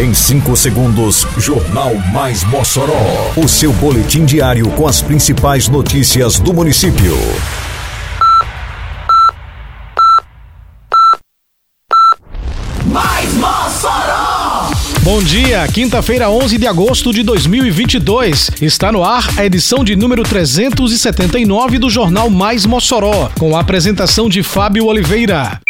Em 5 segundos, Jornal Mais Mossoró. O seu boletim diário com as principais notícias do município. Mais Mossoró! Bom dia, quinta-feira, 11 de agosto de 2022. Está no ar a edição de número 379 do Jornal Mais Mossoró, com a apresentação de Fábio Oliveira.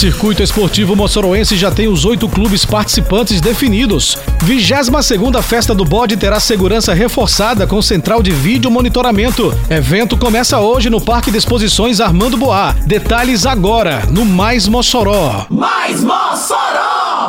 Circuito Esportivo Moçoroense já tem os oito clubes participantes definidos. 22 segunda Festa do Bode terá segurança reforçada com central de vídeo monitoramento. Evento começa hoje no Parque de Exposições Armando Boá. Detalhes agora no Mais Mossoró. Mais Mossoró!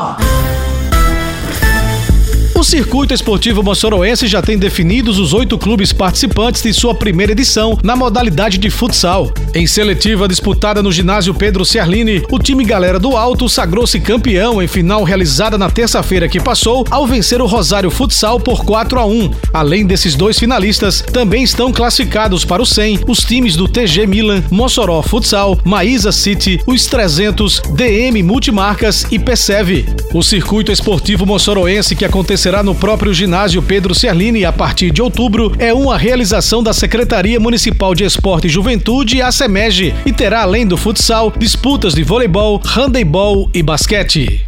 Circuito Esportivo Moçoroense já tem definidos os oito clubes participantes de sua primeira edição na modalidade de futsal. Em seletiva disputada no ginásio Pedro Ciarline, o time Galera do Alto sagrou-se campeão em final realizada na terça-feira que passou ao vencer o Rosário Futsal por 4 a 1. Além desses dois finalistas, também estão classificados para o 100 os times do TG Milan, Mossoró Futsal, Maísa City, os 300, DM Multimarcas e Perceve. O Circuito Esportivo Moçoroense que acontecerá no próprio ginásio Pedro Ciarline a partir de outubro é uma realização da Secretaria Municipal de Esporte e Juventude, a SEMEG, e terá, além do futsal, disputas de voleibol, handebol e basquete.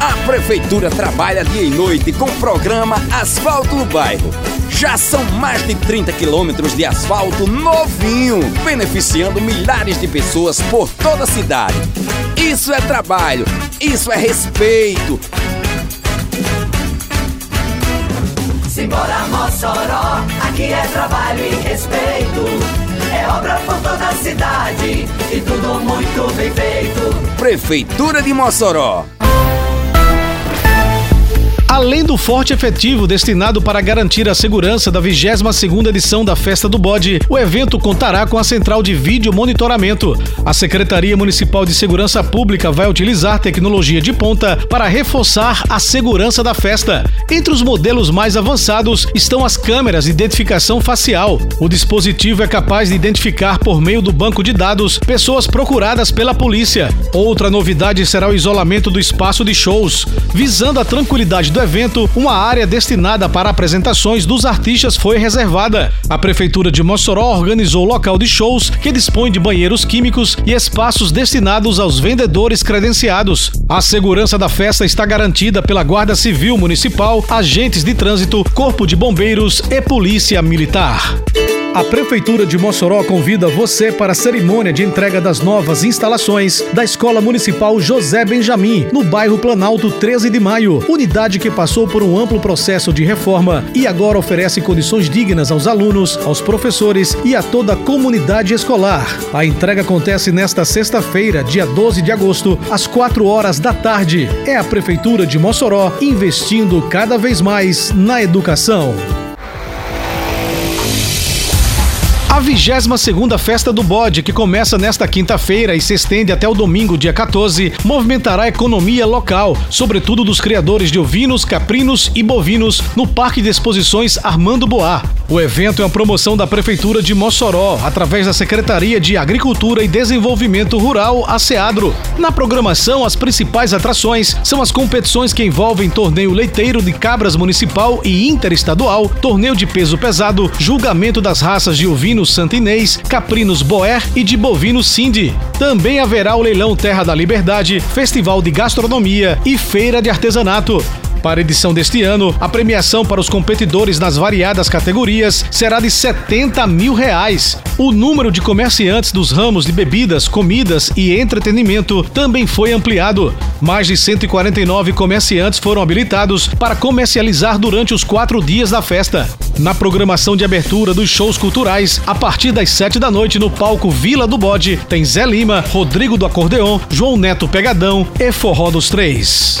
A Prefeitura trabalha dia e noite com o programa Asfalto no Bairro. Já são mais de 30 quilômetros de asfalto novinho, beneficiando milhares de pessoas por toda a cidade. Isso é trabalho, isso é respeito. Simbora Mossoró, aqui é trabalho e respeito. É obra por toda a cidade e tudo muito bem feito. Prefeitura de Mossoró. Além do forte efetivo destinado para garantir a segurança da 22ª edição da Festa do Bode, o evento contará com a central de vídeo monitoramento. A Secretaria Municipal de Segurança Pública vai utilizar tecnologia de ponta para reforçar a segurança da festa. Entre os modelos mais avançados estão as câmeras de identificação facial. O dispositivo é capaz de identificar por meio do banco de dados pessoas procuradas pela polícia. Outra novidade será o isolamento do espaço de shows, visando a tranquilidade do evento, uma área destinada para apresentações dos artistas foi reservada. A Prefeitura de Mossoró organizou local de shows que dispõe de banheiros químicos e espaços destinados aos vendedores credenciados. A segurança da festa está garantida pela Guarda Civil Municipal, agentes de trânsito, Corpo de Bombeiros e Polícia Militar. A Prefeitura de Mossoró convida você para a cerimônia de entrega das novas instalações da Escola Municipal José Benjamin, no bairro Planalto 13 de Maio. Unidade que passou por um amplo processo de reforma e agora oferece condições dignas aos alunos, aos professores e a toda a comunidade escolar. A entrega acontece nesta sexta-feira, dia 12 de agosto, às 4 horas da tarde. É a Prefeitura de Mossoró investindo cada vez mais na educação. A 22ª Festa do Bode, que começa nesta quinta-feira e se estende até o domingo, dia 14, movimentará a economia local, sobretudo dos criadores de ovinos, caprinos e bovinos, no Parque de Exposições Armando Boá. O evento é uma promoção da Prefeitura de Mossoró, através da Secretaria de Agricultura e Desenvolvimento Rural, a SEADRO. Na programação, as principais atrações são as competições que envolvem torneio leiteiro de cabras municipal e interestadual, torneio de peso pesado, julgamento das raças de ovinos santinês, caprinos boer e de bovinos cindy. Também haverá o leilão Terra da Liberdade, festival de gastronomia e feira de artesanato. Para a edição deste ano, a premiação para os competidores nas variadas categorias será de 70 mil reais. O número de comerciantes dos ramos de bebidas, comidas e entretenimento também foi ampliado. Mais de 149 comerciantes foram habilitados para comercializar durante os quatro dias da festa. Na programação de abertura dos shows culturais, a partir das 7 da noite no palco Vila do Bode, tem Zé Lima, Rodrigo do Acordeon, João Neto Pegadão e Forró dos Três.